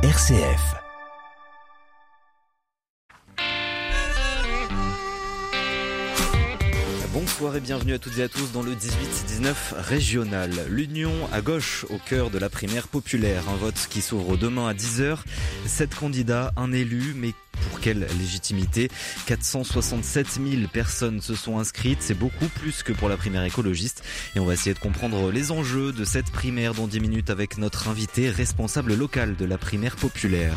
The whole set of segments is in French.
RCF. Bonsoir et bienvenue à toutes et à tous dans le 18-19 régional. L'Union à gauche au cœur de la primaire populaire. Un vote qui s'ouvre demain à 10h. Sept candidats, un élu, mais pour quelle légitimité? 467 000 personnes se sont inscrites, c'est beaucoup plus que pour la primaire écologiste. Et on va essayer de comprendre les enjeux de cette primaire dans 10 minutes avec notre invité responsable local de la primaire populaire.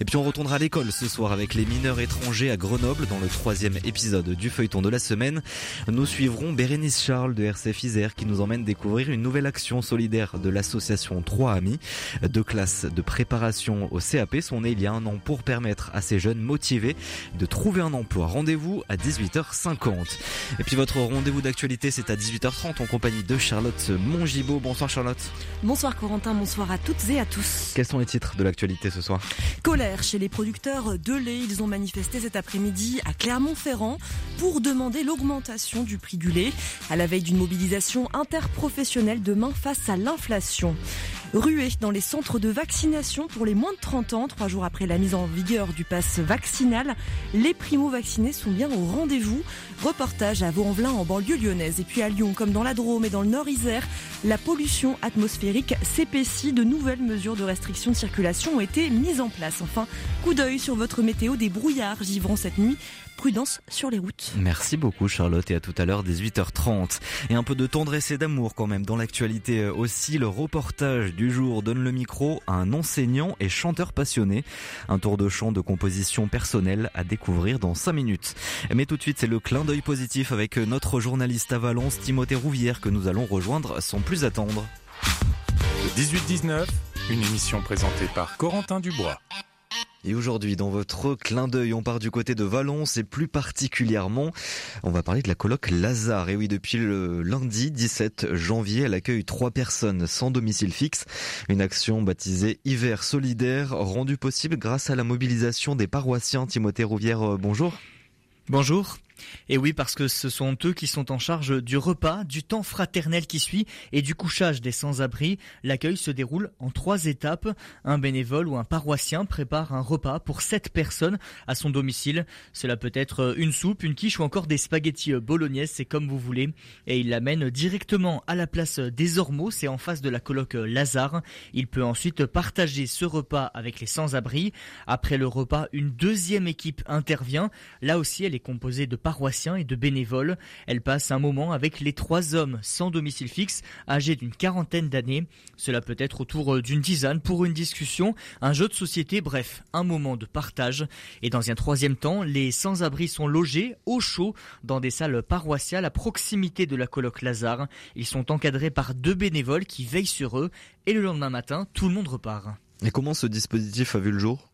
Et puis on retournera à l'école ce soir avec les mineurs étrangers à Grenoble dans le troisième épisode du feuilleton de la semaine. Nous suivrons Bérénice Charles de RCF Isère qui nous emmène découvrir une nouvelle action solidaire de l'association Trois Amis. Deux classes de préparation au CAP sont nées il y a un an pour permettre à ces jeunes motivé de trouver un emploi. Rendez-vous à 18h50. Et puis votre rendez-vous d'actualité, c'est à 18h30 en compagnie de Charlotte Mongibaud. Bonsoir Charlotte. Bonsoir Corentin, bonsoir à toutes et à tous. Quels sont les titres de l'actualité ce soir? Colère chez les producteurs de lait. Ils ont manifesté cet après-midi à Clermont-Ferrand pour demander l'augmentation du prix du lait à la veille d'une mobilisation interprofessionnelle demain face à l'inflation. Ruée dans les centres de vaccination pour les moins de 30 ans, trois jours après la mise en vigueur du pass vaccinal, les primo-vaccinés sont bien au rendez-vous. Reportage à Vaux-en-Velin en banlieue lyonnaise et puis à Lyon comme dans la Drôme et dans le Nord-Isère, la pollution atmosphérique s'épaissit. De nouvelles mesures de restriction de circulation ont été mises en place. Enfin, coup d'œil sur votre météo, des brouillards givront cette nuit prudence sur les routes. Merci beaucoup Charlotte et à tout à l'heure 18h30. Et un peu de tendresse et d'amour quand même dans l'actualité aussi. Le reportage du jour donne le micro à un enseignant et chanteur passionné. Un tour de chant de composition personnelle à découvrir dans 5 minutes. Mais tout de suite c'est le clin d'œil positif avec notre journaliste à Valence Timothée Rouvière que nous allons rejoindre sans plus attendre. 18-19, une émission présentée par Corentin Dubois. Et aujourd'hui, dans votre clin d'œil, on part du côté de Valence et plus particulièrement, on va parler de la colloque Lazare. Et oui, depuis le lundi 17 janvier, elle accueille trois personnes sans domicile fixe. Une action baptisée Hiver solidaire, rendue possible grâce à la mobilisation des paroissiens. Timothée Rouvière, euh, bonjour. Bonjour. Et oui, parce que ce sont eux qui sont en charge du repas, du temps fraternel qui suit et du couchage des sans-abri. L'accueil se déroule en trois étapes. Un bénévole ou un paroissien prépare un repas pour sept personnes à son domicile. Cela peut être une soupe, une quiche ou encore des spaghettis bolognaises, c'est comme vous voulez. Et il l'amène directement à la place des Ormeaux, c'est en face de la colloque Lazare. Il peut ensuite partager ce repas avec les sans-abri. Après le repas, une deuxième équipe intervient. Là aussi, elle est composée de paroissiens et de bénévoles. Elle passe un moment avec les trois hommes sans domicile fixe, âgés d'une quarantaine d'années. Cela peut être autour d'une tisane pour une discussion, un jeu de société, bref, un moment de partage. Et dans un troisième temps, les sans-abri sont logés au chaud dans des salles paroissiales à proximité de la colloque Lazare. Ils sont encadrés par deux bénévoles qui veillent sur eux et le lendemain matin, tout le monde repart. Et comment ce dispositif a vu le jour?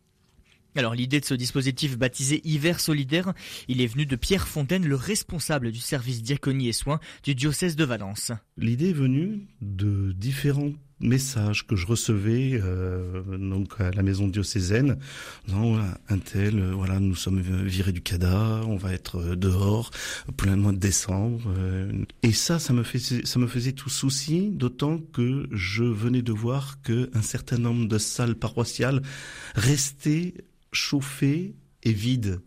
Alors l'idée de ce dispositif baptisé Hiver solidaire, il est venu de Pierre Fontaine, le responsable du service diaconie et soins du diocèse de Valence. L'idée est venue de différents messages que je recevais euh, donc à la maison diocésaine disant un tel euh, voilà nous sommes virés du CADA on va être euh, dehors plein mois de décembre et ça ça me faisait ça me faisait tout souci d'autant que je venais de voir que un certain nombre de salles paroissiales restaient chauffé et vide.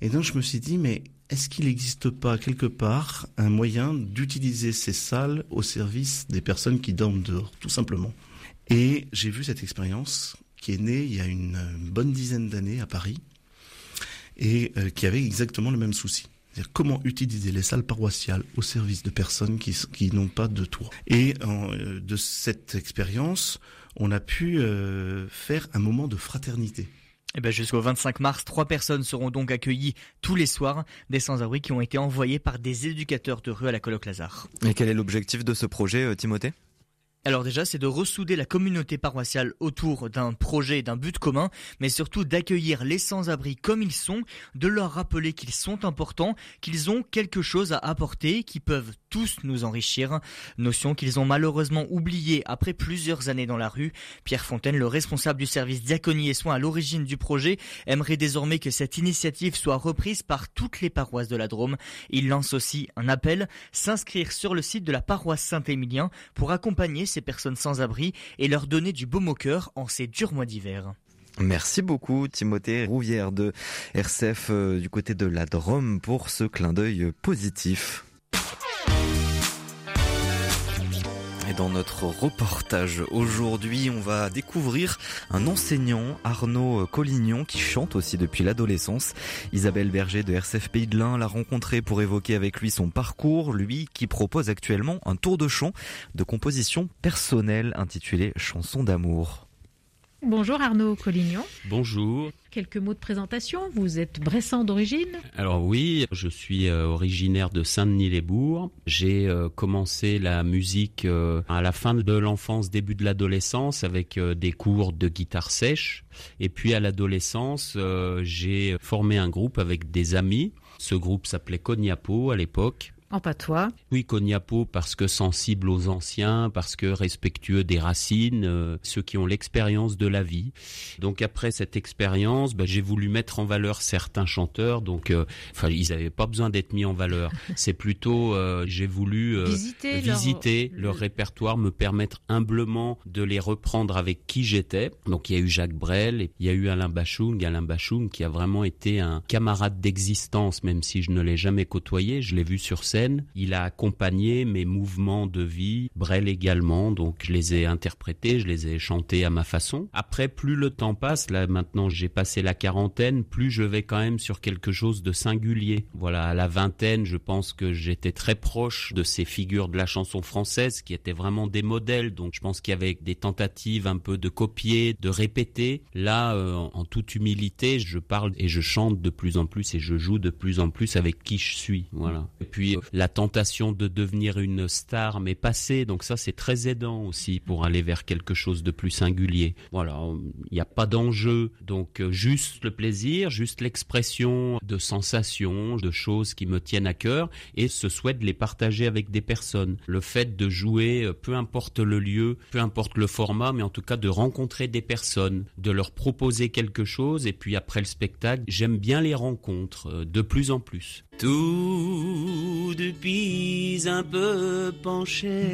Et donc je me suis dit, mais est-ce qu'il n'existe pas quelque part un moyen d'utiliser ces salles au service des personnes qui dorment dehors, tout simplement? Et j'ai vu cette expérience qui est née il y a une bonne dizaine d'années à Paris et euh, qui avait exactement le même souci. Comment utiliser les salles paroissiales au service de personnes qui, n'ont pas de toit. Et euh, de cette expérience, on a pu euh, faire un moment de fraternité. Eh ben jusqu'au 25 mars, trois personnes seront donc accueillies tous les soirs, des sans-abri qui ont été envoyés par des éducateurs de rue à la colloque Lazare. Et quel est l'objectif de ce projet, euh, Timothée? Alors déjà, c'est de ressouder la communauté paroissiale autour d'un projet, d'un but commun, mais surtout d'accueillir les sans-abri comme ils sont, de leur rappeler qu'ils sont importants, qu'ils ont quelque chose à apporter, qu'ils peuvent tous nous enrichir. Notion qu'ils ont malheureusement oubliée après plusieurs années dans la rue. Pierre Fontaine, le responsable du service diaconie et soins à l'origine du projet, aimerait désormais que cette initiative soit reprise par toutes les paroisses de la Drôme. Il lance aussi un appel, s'inscrire sur le site de la paroisse Saint-Émilien pour accompagner personnes sans abri et leur donner du baume au cœur en ces durs mois d'hiver. Merci beaucoup Timothée Rouvière de RCF euh, du côté de la Drôme pour ce clin d'œil positif. Dans notre reportage aujourd'hui, on va découvrir un enseignant, Arnaud Collignon, qui chante aussi depuis l'adolescence. Isabelle Berger de RCF Pays de l'Ain l'a rencontré pour évoquer avec lui son parcours, lui qui propose actuellement un tour de chant de composition personnelle intitulé Chanson d'amour. Bonjour Arnaud Collignon. Bonjour. Quelques mots de présentation. Vous êtes bressan d'origine Alors oui, je suis euh, originaire de Saint-Denis-les-Bourgs. J'ai euh, commencé la musique euh, à la fin de l'enfance, début de l'adolescence avec des cours de guitare sèche. Et puis à l'adolescence, j'ai formé un groupe avec des amis. Ce groupe s'appelait Cognapo à l'époque. En patois Oui, Cognapo parce que sensible aux anciens, parce que respectueux des racines, euh, ceux qui ont l'expérience de la vie. Donc après cette expérience, bah, j'ai voulu mettre en valeur certains chanteurs. Donc, euh, enfin, ils n'avaient pas besoin d'être mis en valeur. C'est plutôt, euh, j'ai voulu visiter, visiter leur... répertoire, me permettre humblement de les reprendre avec qui j'étais. Donc il y a eu Jacques Brel, il y a eu Alain Bachung, Alain Bachung qui a vraiment été un camarade d'existence, même si je ne l'ai jamais côtoyé. Je l'ai vu sur scène il a accompagné mes mouvements de vie, Brel également, donc je les ai interprétés, je les ai chantés à ma façon. Après, plus le temps passe, là maintenant j'ai passé la quarantaine, plus je vais quand même sur quelque chose de singulier. Voilà, à la vingtaine, je pense que j'étais très proche de ces figures de la chanson française qui étaient vraiment des modèles, donc je pense qu'il y avait des tentatives un peu de copier, de répéter. Là, euh, en toute humilité, je parle et je chante de plus en plus et je joue de plus en plus avec qui je suis. Voilà. Et puis la tentation de devenir une star m'est passée, donc ça c'est très aidant aussi pour aller vers quelque chose de plus singulier. Voilà, il n'y a pas d'enjeu, donc euh, juste le plaisir, juste l'expression de sensations, de choses qui me tiennent à cœur et ce souhait de les partager avec des personnes. Le fait de jouer, euh, peu importe le lieu, peu importe le format, mais en tout cas de rencontrer des personnes, de leur proposer quelque chose et puis après le spectacle, j'aime bien les rencontres euh, de plus en plus. Tout depuis un peu penché.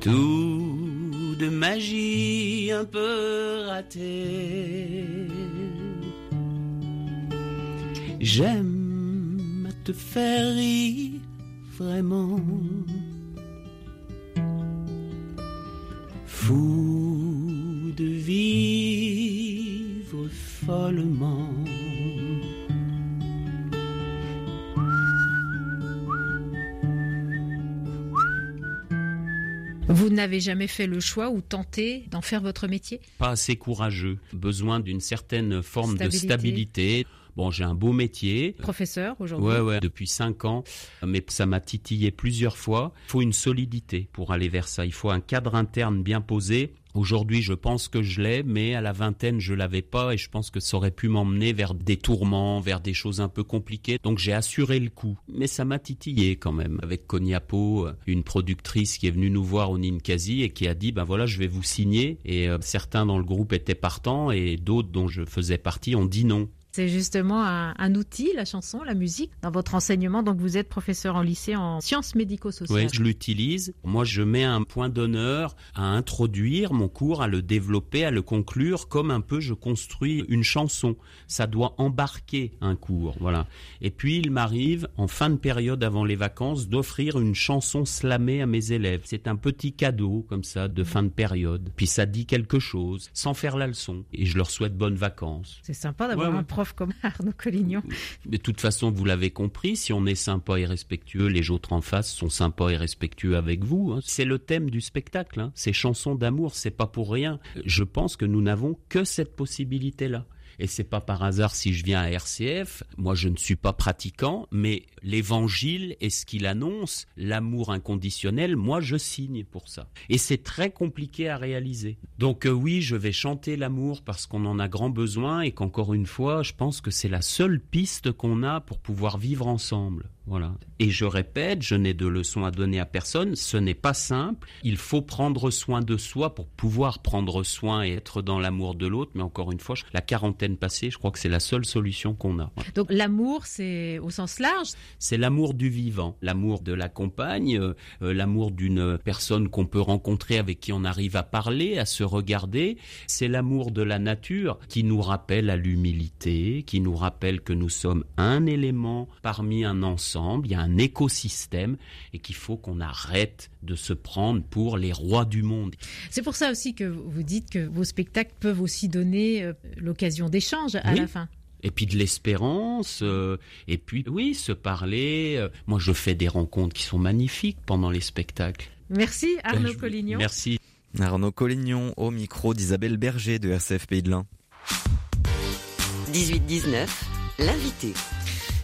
Tout de magie un peu ratée. J'aime te faire rire vraiment. Fou de vivre follement. Vous n'avez jamais fait le choix ou tenté d'en faire votre métier? Pas assez courageux. Besoin d'une certaine forme de stabilité. Bon, j'ai un beau métier. Professeur aujourd'hui Ouais, ouais, depuis cinq ans. Mais ça m'a titillé plusieurs fois. Il faut une solidité pour aller vers ça. Il faut un cadre interne bien posé. Aujourd'hui, je pense que je l'ai, mais à la vingtaine, je l'avais pas et je pense que ça aurait pu m'emmener vers des tourments, vers des choses un peu compliquées. Donc j'ai assuré le coup. Mais ça m'a titillé quand même. Avec Cognapo, une productrice qui est venue nous voir au Ninkasi et qui a dit, ben voilà, je vais vous signer. Et euh, certains dans le groupe étaient partants et d'autres dont je faisais partie ont dit non. C'est justement un, outil, la chanson, la musique, dans votre enseignement. Donc vous êtes professeur en lycée en sciences médico-sociales. Oui, je l'utilise. Moi, je mets un point d'honneur à introduire mon cours, à le développer, à le conclure, comme un peu je construis une chanson. Ça doit embarquer un cours, voilà. Et puis il m'arrive, en fin de période avant les vacances, d'offrir une chanson slamée à mes élèves. C'est un petit cadeau, comme ça, de fin de période. Puis ça dit quelque chose, sans faire la leçon. Et je leur souhaite bonnes vacances. C'est sympa d'avoir un prof comme Arnaud Collignon. De toute façon, vous l'avez compris, si on est sympa et respectueux, les autres en face sont sympas et respectueux avec vous. Hein. C'est le thème du spectacle. Hein. Ces chansons d'amour, c'est pas pour rien. Je pense que nous n'avons que cette possibilité-là. Et c'est pas par hasard si je viens à RCF. Moi, je ne suis pas pratiquant, mais l'évangile est ce qu'il annonce, l'amour inconditionnel, moi, je signe pour ça. Et c'est très compliqué à réaliser. Donc, euh, oui, je vais chanter l'amour parce qu'on en a grand besoin et qu'encore une fois, je pense que c'est la seule piste qu'on a pour pouvoir vivre ensemble. Voilà. Et je répète, je n'ai de leçons à donner à personne, ce n'est pas simple. Il faut prendre soin de soi pour pouvoir prendre soin et être dans l'amour de l'autre. Mais encore une fois, la quarantaine passée, je crois que c'est la seule solution qu'on a. Donc l'amour, c'est au sens large? C'est l'amour du vivant, l'amour de la compagne, euh, euh, l'amour d'une personne qu'on peut rencontrer, avec qui on arrive à parler, à se regarder. C'est l'amour de la nature qui nous rappelle à l'humilité, qui nous rappelle que nous sommes un élément parmi un ensemble il y a un écosystème et qu'il faut qu'on arrête de se prendre pour les rois du monde. C'est pour ça aussi que vous dites que vos spectacles peuvent aussi donner euh, l'occasion d'échange à la fin et puis de l'espérance, euh, et puis oui, se parler. Euh, moi, je fais des rencontres qui sont magnifiques pendant les spectacles. Merci Arnaud Collignon. Merci. Arnaud Collignon au micro d'Isabelle Berger de RCF Pays de l'Ain. 18-19, l'invité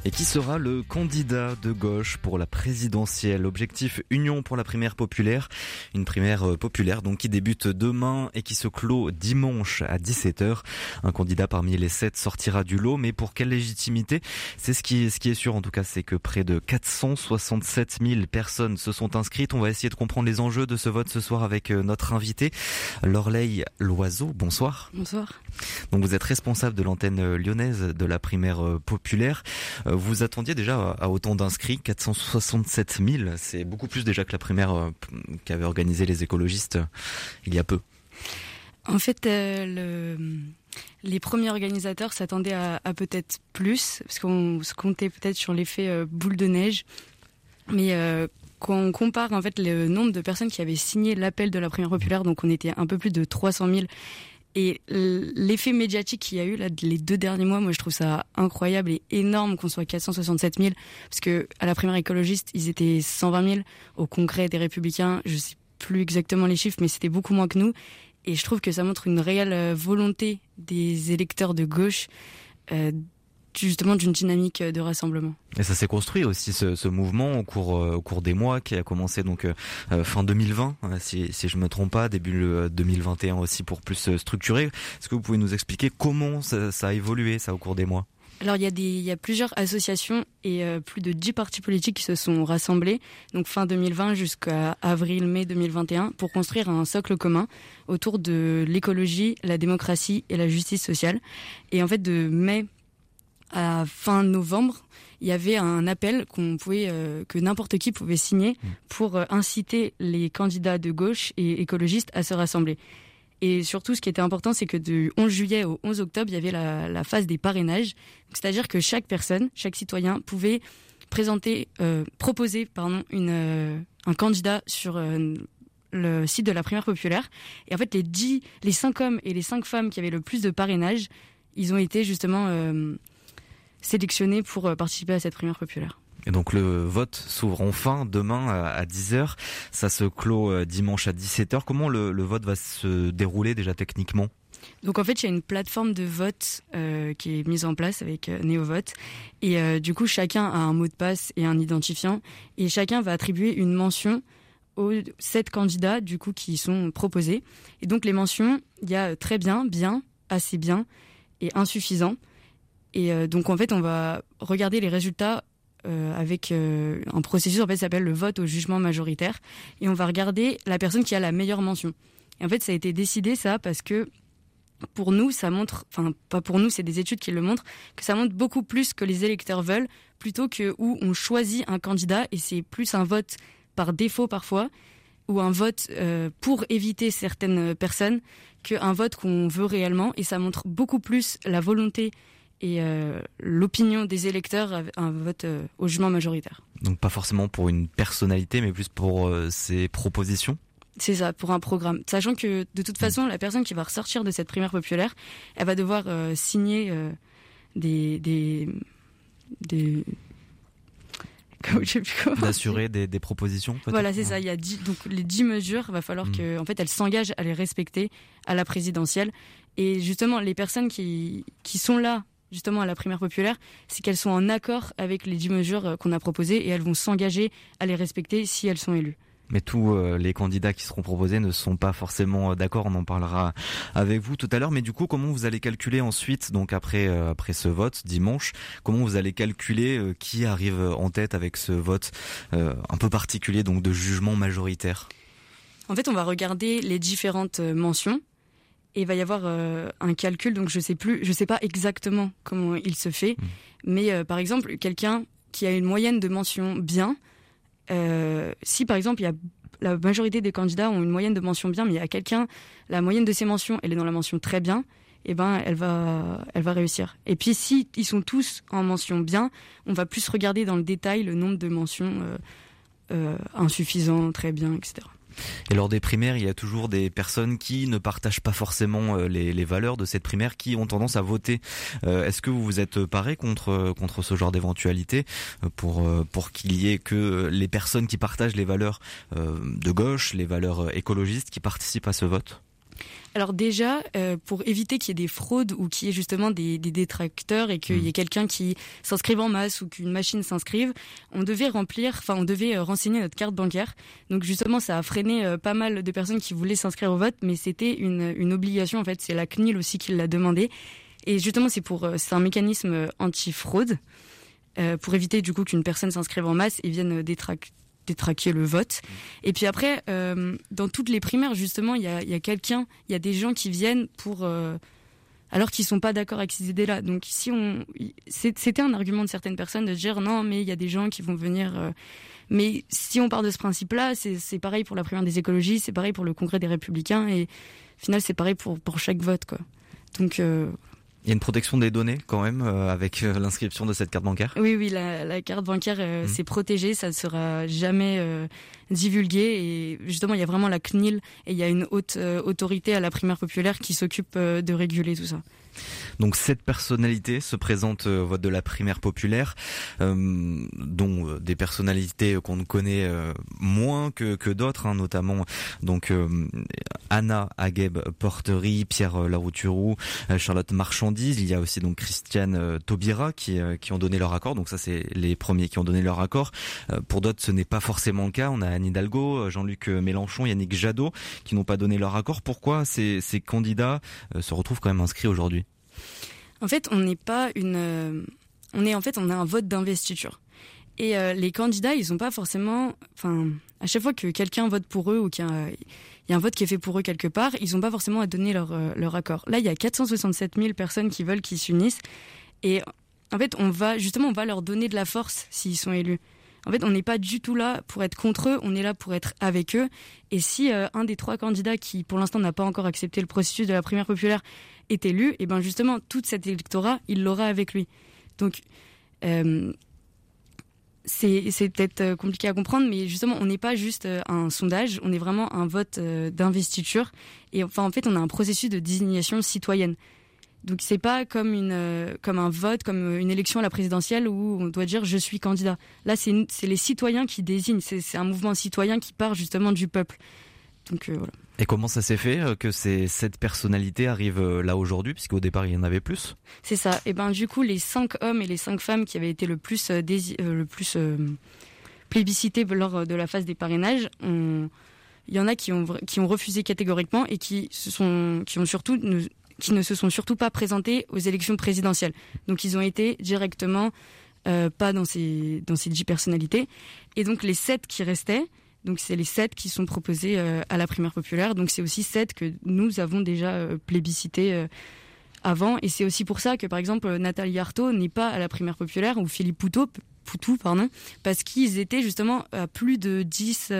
et qui sera le candidat de gauche pour la présidentielle? Objectif Union pour la primaire populaire, une primaire euh, populaire donc qui débute demain et qui se clôt dimanche à 17h. Un candidat parmi les sept sortira du lot, mais pour quelle légitimité? C'est ce qui, est, ce qui est sûr en tout cas, c'est que près de 467 000 personnes se sont inscrites. On va essayer de comprendre les enjeux de ce vote ce soir avec euh, notre invité, Lorleille Loiseau. Bonsoir. Bonsoir. Donc vous êtes responsable de l'antenne euh, lyonnaise de la primaire populaire. Euh, vous attendiez déjà à autant d'inscrits, 467 000, c'est beaucoup plus déjà que la primaire euh, qu'avaient organisé les écologistes euh, il y a peu. En fait, le, les premiers organisateurs s'attendaient à, peut-être plus, parce qu'on se comptait peut-être sur l'effet boule de neige. Mais quand on compare en fait le nombre de personnes qui avaient signé l'appel de la primaire populaire, donc on était un peu plus de 300 000, et l'effet médiatique qu'il y a eu là les deux derniers mois, moi je trouve ça incroyable et énorme qu'on soit 467 000 parce que à la primaire écologiste ils étaient 120 000 au congrès des Républicains, je sais plus exactement les chiffres, mais c'était beaucoup moins que nous. Et je trouve que ça montre une réelle euh, volonté des électeurs de gauche euh, justement d'une dynamique de rassemblement. Et ça s'est construit aussi ce, ce, mouvement au cours euh, au cours des mois qui a commencé donc euh, euh, fin 2020 si si je me trompe pas début 2021 aussi pour plus structurer. Est-ce que vous pouvez nous expliquer comment ça, ça, a évolué ça au cours des mois? Alors il y a des il y a plusieurs associations et plus de 10 partis politiques qui se sont rassemblés donc fin 2020 jusqu'à avril mai 2021 pour construire un socle commun autour de l'écologie, la démocratie et la justice sociale. Et en fait de mai à fin novembre, il y avait un appel qu'on pouvait, euh, que n'importe qui pouvait signer mmh. pour euh, inciter les candidats de gauche et écologistes à se rassembler. Et surtout, ce qui était important, c'est que du 11 juillet au 11 octobre, il y avait la, la phase des parrainages. C'est-à-dire que chaque personne, chaque citoyen pouvait présenter, euh, proposer, pardon, une, un candidat sur le site de la primaire populaire. Et en fait, les 10, les 5 hommes et les 5 femmes qui avaient le plus de parrainage, ils ont été justement sélectionnés pour euh, participer à cette primaire populaire. Et donc le vote s'ouvre enfin demain à 10h. Ça se clôt euh, dimanche à 17h. Comment le, vote va se dérouler déjà techniquement? Donc en fait, il y a une plateforme de vote euh, qui est mise en place avec euh, NeoVote. Et du coup, chacun a un mot de passe et un identifiant. Et chacun va attribuer une mention aux sept candidats du coup qui sont proposés. Et donc les mentions, il y a très bien, bien, assez bien et insuffisant. Et euh, donc en fait, on va regarder les résultats euh, avec euh, un processus en fait s'appelle le vote au jugement majoritaire et on va regarder la personne qui a la meilleure mention. Et en fait, ça a été décidé ça parce que pour nous, ça montre, enfin pas pour nous, c'est des études qui le montrent, que ça montre beaucoup plus que les électeurs veulent, plutôt que où on choisit un candidat et c'est plus un vote par défaut parfois ou un vote pour éviter certaines personnes qu'un vote qu'on veut réellement et ça montre beaucoup plus la volonté et euh, l'opinion des électeurs un vote euh, au jugement majoritaire. Donc pas forcément pour une personnalité, mais plus pour euh, ses propositions? C'est ça, pour un programme. Sachant que de toute façon, la personne qui va ressortir de cette primaire populaire, elle va devoir signer des, des, des d'assurer des, des, propositions voilà c'est ça il y a donc les dix mesures il va falloir mm. que en fait elle s'engage à les respecter à la présidentielle et justement les personnes qui qui sont là justement à la primaire populaire, c'est qu'elles sont en accord avec les dix mesures euh, qu'on a proposées et elles vont s'engager à les respecter si elles sont élues. Mais tous euh, les candidats qui seront proposés ne sont pas forcément euh, d'accord. On en parlera avec vous tout à l'heure. Mais du coup, comment vous allez calculer ensuite, donc après après ce vote dimanche, comment vous allez calculer qui arrive en tête avec ce vote un peu particulier, donc de jugement majoritaire? En fait, on va regarder les différentes mentions et il va y avoir un calcul. Donc je sais plus, je sais pas exactement comment il se fait, mmh. mais par exemple, quelqu'un qui a une moyenne de mentions bien euh, si par exemple il y a la majorité des candidats ont une moyenne de mention bien, mais il y a quelqu'un, la moyenne de ses mentions, elle est dans la mention très bien, et eh ben elle va, elle va réussir. Et puis si ils sont tous en mention bien, on va plus regarder dans le détail le nombre de mentions euh, euh, insuffisant, très bien, etc. Et lors des primaires, il y a toujours des personnes qui ne partagent pas forcément euh, les, valeurs de cette primaire, qui ont tendance à voter. Euh, est-ce que vous vous êtes paré contre contre ce genre d'éventualité euh, pour pour qu'il y ait que les personnes qui partagent les valeurs de gauche, les valeurs écologistes, qui participent à ce vote? Alors déjà, euh, pour éviter qu'il y ait des fraudes ou qu'il y ait justement des, détracteurs et qu'il y ait hmm. quelqu'un qui s'inscrive en masse ou qu'une machine s'inscrive, on devait remplir, enfin on devait euh, renseigner notre carte bancaire. Donc justement, ça a freiné euh, pas mal de personnes qui voulaient s'inscrire au vote, mais c'était une, une obligation en fait. C'est la CNIL aussi qui l'a demandé. Et justement, c'est pour c'est un mécanisme anti-fraude. pour éviter du coup qu'une personne s'inscrive en masse et vienne détracter traquer le vote. Et puis après, euh, dans toutes les primaires, justement, il y a, quelqu'un, il y a des gens qui viennent pour... Euh, alors qu'ils sont pas d'accord avec ces idées-là. Donc si on, c'était un argument de certaines personnes de dire non, mais il y a des gens qui vont venir. Euh, mais si on part de ce principe-là, c'est pareil pour la primaire des écologistes, c'est pareil pour le congrès des républicains, et au final c'est pareil pour pour chaque vote, quoi. Donc il y a une protection des données quand même euh, avec euh, l'inscription de cette carte bancaire? Oui, oui, la, carte bancaire, euh, mmh. c'est protégé, ça ne sera jamais divulgué. Et justement, il y a vraiment la CNIL et il y a une haute autorité à la primaire populaire qui s'occupe de réguler tout ça. Donc cette personnalité se présente au vote de la primaire populaire, euh, dont euh, des personnalités qu'on ne connaît euh, moins que, d'autres, hein, notamment donc Anna Agueb Porterie, Pierre Larouturou, Charlotte Marchandise. Il y a aussi donc Christiane Taubira qui, qui ont donné leur accord. Donc ça c'est les premiers qui ont donné leur accord. pour d'autres ce n'est pas forcément le cas. Anne Hidalgo, Jean-Luc Mélenchon, Yannick Jadot qui n'ont pas donné leur accord. Pourquoi ces, candidats se retrouvent quand même inscrits aujourd'hui? En fait, on n'est pas une. Euh, on est en fait, on a un vote d'investiture. Et euh, les candidats, ils n'ont pas forcément. Enfin, à chaque fois que quelqu'un vote pour eux ou qu'il y, a un vote qui est fait pour eux quelque part, ils n'ont pas forcément à donner leur, euh, leur accord. Là, il y a 467 000 personnes qui veulent qu'ils s'unissent. Et en fait, on va justement, on va leur donner de la force s'ils sont élus. En fait, on n'est pas du tout là pour être contre eux, on est là pour être avec eux. Et si un des trois candidats qui, pour l'instant, n'a pas encore accepté le processus de la primaire populaire, est élu, et ben justement, tout cet électorat, il l'aura avec lui. Donc, euh, c'est peut-être euh, compliqué à comprendre, mais justement, on n'est pas juste euh, un sondage, on est vraiment un vote d'investiture. Et enfin, en fait, on a un processus de désignation citoyenne. Donc, c'est pas comme une, comme un vote, comme une élection à la présidentielle où on doit dire je suis candidat. Là, c'est les citoyens qui désignent. C'est un mouvement citoyen qui part justement du peuple. Donc voilà. Et comment ça s'est fait euh, que ces, cette personnalité arrive euh, là aujourd'hui, puisqu'au départ il y en avait plus? C'est ça. Et ben du coup, les cinq hommes et les cinq femmes qui avaient été le plus, euh, le plus plébiscités lors de la phase des parrainages, il y en a qui ont, qui ont refusé catégoriquement et qui, se sont, qui, ont surtout, ne, qui ne se sont surtout pas présentés aux élections présidentielles. Donc ils ont été directement pas dans ces, dans ces personnalités. Et donc les sept qui restaient, donc c'est les sept qui sont proposés euh, à la primaire populaire. Donc c'est aussi sept que nous avons déjà euh, plébiscité euh, avant. Et c'est aussi pour ça que par exemple Nathalie Arthaud n'est pas à la primaire populaire ou Philippe Poutou, Poutou pardon, parce qu'ils étaient justement à plus de 10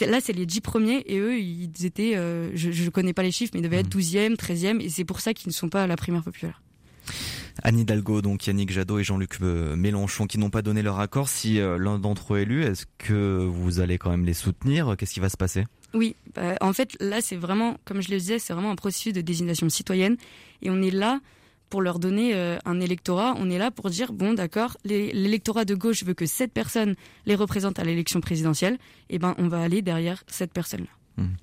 là, c'est les dix premiers et eux, ils étaient, je ne connais pas les chiffres, mais ils devaient être 12e, mmh. 13e et c'est pour ça qu'ils ne sont pas à la primaire populaire. Anne Hidalgo, donc Yannick Jadot et Jean-Luc euh, Mélenchon qui n'ont pas donné leur accord. Si euh, l'un d'entre eux est élu, est-ce que vous allez quand même les soutenir? Qu'est-ce qui va se passer? Oui, bah, en fait, là, c'est vraiment, comme je le disais, c'est vraiment un processus de désignation citoyenne. Et on est là pour leur donner euh, un électorat. On est là pour dire, bon, d'accord, l'électorat de gauche veut que cette personne les représente à l'élection présidentielle. Eh ben, on va aller derrière cette personne-là. Hum.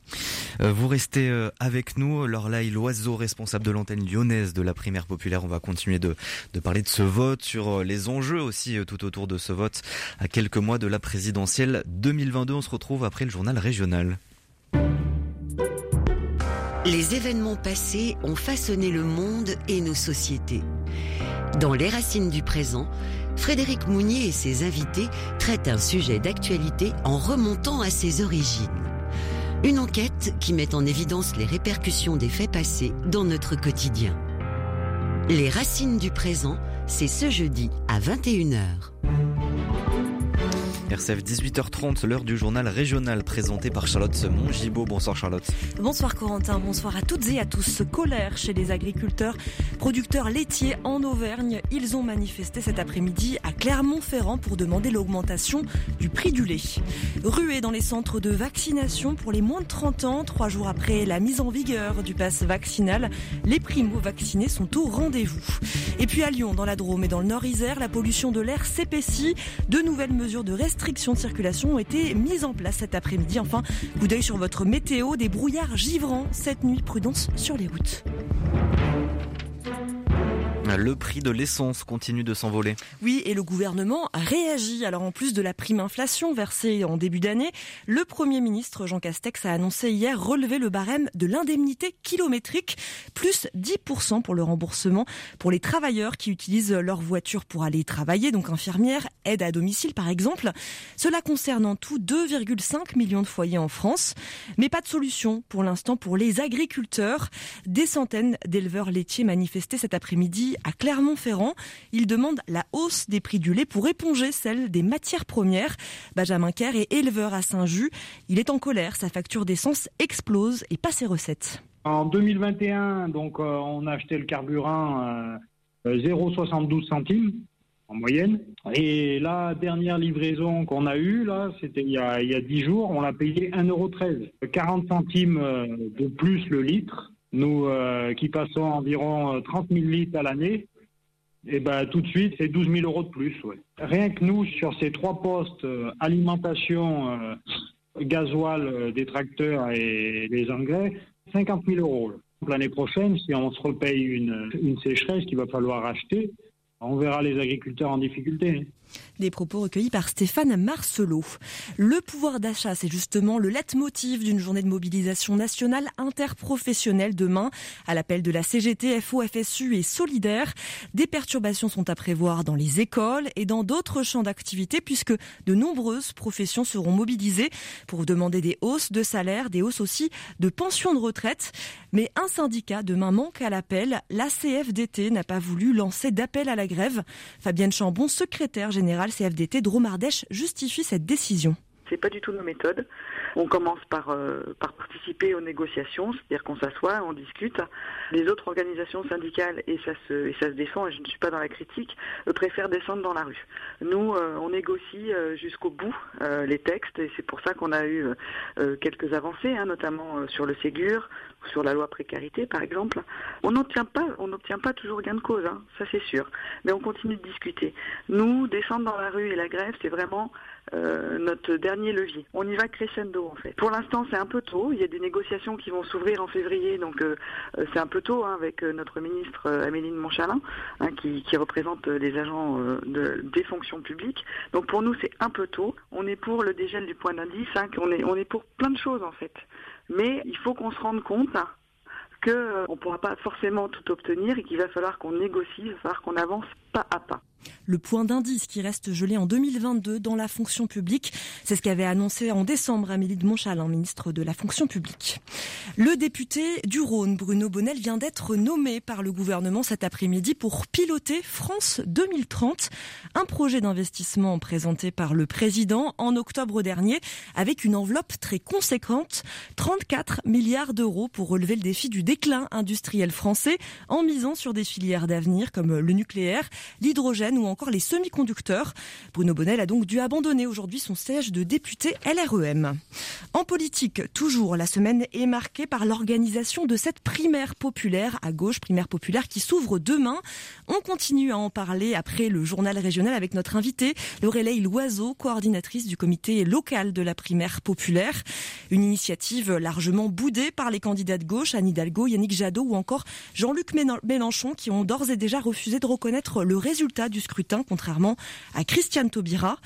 Euh, vous restez euh, avec nous, Lorlaï Loiseau, responsable de l'antenne lyonnaise de la primaire populaire. On va continuer de, de parler de ce vote, sur les enjeux aussi tout autour de ce vote à quelques mois de la présidentielle 2022. On se retrouve après le journal régional. Les événements passés ont façonné le monde et nos sociétés. Dans Les Racines du présent, Frédéric Mounier et ses invités traitent un sujet d'actualité en remontant à ses origines. Une enquête qui met en évidence les répercussions des faits passés dans notre quotidien. Les racines du présent, c'est ce jeudi à 21h. RCF 18h30, l'heure du journal régional présenté par Charlotte Mongibaud. Bonsoir Charlotte. Bonsoir Corentin, bonsoir à toutes et à tous. Colère chez les agriculteurs, producteurs laitiers en Auvergne. Ils ont manifesté cet après-midi à Clermont-Ferrand pour demander l'augmentation du prix du lait. Ruée dans les centres de vaccination pour les moins de 30 ans, trois jours après la mise en vigueur du pass vaccinal, les primo-vaccinés sont au rendez-vous. Et puis à Lyon, dans la Drôme et dans le Nord-Isère, la pollution de l'air s'épaissit. De nouvelles mesures de restriction restrictions de circulation ont été mises en place cet après-midi. Enfin, coup d'œil sur votre météo, des brouillards givrants cette nuit, prudence sur les routes. Le prix de l'essence continue de s'envoler. Oui, et le gouvernement a réagi. Alors en plus de la prime inflation versée en début d'année, le Premier ministre Jean Castex a annoncé hier relever le barème de l'indemnité kilométrique, plus 10% pour le remboursement pour les travailleurs qui utilisent leur voiture pour aller travailler, donc infirmières, aide à domicile par exemple. Cela concerne en tout 2,5 millions de foyers en France, mais pas de solution pour l'instant pour les agriculteurs. Des centaines d'éleveurs laitiers manifestés cet après-midi à Clermont-Ferrand. Il demande la hausse des prix du lait pour éponger celle des matières premières. Benjamin Kerr est éleveur à Saint-Just. Il est en colère, sa facture d'essence explose et pas ses recettes. En 2021, donc, euh, on a acheté le carburant 0,72 euh, centimes en moyenne. Et la dernière livraison qu'on a eue, là, c'était il, y a, il 10 jours, on l'a payé 1,13 40 centimes euh, de plus le litre. Nous euh, qui passons environ 30 euh, 000 litres à l'année, et eh ben tout de suite c'est 12 000 euros de plus. Rien que nous sur ces trois postes euh, alimentation, gasoil des tracteurs et des engrais, 50 000 euros. L'année prochaine, si on se repaye une, une sécheresse qu'il va falloir acheter, on verra les agriculteurs en difficulté. Des propos recueillis par Stéphane Marcelot. Le pouvoir d'achat, c'est justement le leitmotiv d'une journée de mobilisation nationale interprofessionnelle demain, à l'appel de la CGT, FO, FSU et Solidaire. Des perturbations sont à prévoir dans les écoles et dans d'autres champs d'activité, puisque de nombreuses professions seront mobilisées pour demander des hausses de salaire, des hausses aussi de pensions de retraite. Mais un syndicat demain manque à l'appel. La CFDT n'a pas voulu lancer d'appel à la grève. Fabienne Chambon, secrétaire générale CFDT Dromardèche justifie cette décision. C'est pas du tout nos méthodes. On commence par, euh, par participer aux négociations, c'est-à-dire qu'on s'assoit, on discute. Les autres organisations syndicales, et ça se, et ça se défend, et je ne suis pas dans la critique, euh, préfèrent descendre dans la rue. Nous, euh, on négocie jusqu'au bout les textes, et c'est pour ça qu'on a eu quelques avancées, hein, notamment sur le Ségur, sur la loi précarité par exemple, on n'obtient pas, toujours gain de cause, hein, ça c'est sûr. Mais on continue de discuter. Nous, descendre dans la rue et la grève, c'est vraiment euh, notre dernier levier. On y va crescendo en fait. Pour l'instant, c'est un peu tôt. Il y a des négociations qui vont s'ouvrir en février, donc euh, euh, c'est un peu tôt hein, avec notre ministre Améline Montchalin, hein, qui, représente les agents de, des fonctions publiques. Donc pour nous, c'est un peu tôt. On est pour le dégel du point d'indice. Hein, est on est pour plein de choses en fait. Mais il faut qu'on se rende compte qu'on ne pourra pas forcément tout obtenir et qu'il va falloir qu'on négocie, falloir qu'on avance pas à pas le point d'indice qui reste gelé en 2022 dans la fonction publique. C'est ce qu'avait annoncé en décembre Amélie de Montchalin, ministre de la fonction publique. Le député du Rhône, Bruno Bonnel, vient d'être nommé par le gouvernement cet après-midi pour piloter France 2030, un projet d'investissement présenté par le président en octobre dernier avec une enveloppe très conséquente, 34 milliards d'euros pour relever le défi du développement déclin industriel français en misant sur des filières d'avenir comme le nucléaire, l'hydrogène ou encore les semi-conducteurs. Bruno Bonnel a donc dû abandonner aujourd'hui son siège de député LREM. En politique, toujours, la semaine est marquée par l'organisation de cette primaire populaire à gauche, primaire populaire qui s'ouvre demain. On continue à en parler après le journal régional avec notre invité, Laurelie Loiseau, coordinatrice du comité local de la primaire populaire. Une initiative largement boudée par les candidats de gauche, Anne Hidalgo, Yannick Jadot ou encore Jean-Luc Mélenchon qui ont d'ores et déjà refusé de reconnaître le résultat du scrutin, contrairement à Christiane Taubira.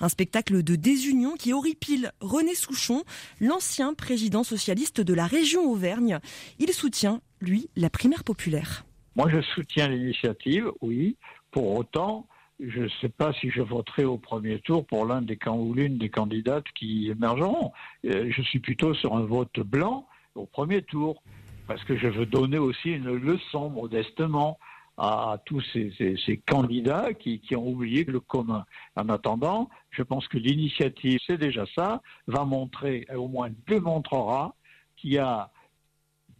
Un spectacle de désunion qui horripile René Souchon, l'ancien président socialiste de la région Auvergne. Il soutient, lui, la primaire populaire. Moi, je soutiens l'initiative, oui. Pour autant, je ne sais pas si je voterai au premier tour pour l'un des ou l'une des candidates qui émergeront. Euh, je suis plutôt sur un vote blanc au premier tour, parce que je veux donner aussi une leçon modestement à tous ces, candidats qui, qui, ont oublié le commun. En attendant, je pense que l'initiative, c'est déjà ça, va montrer, au moins démontrera qu'il y a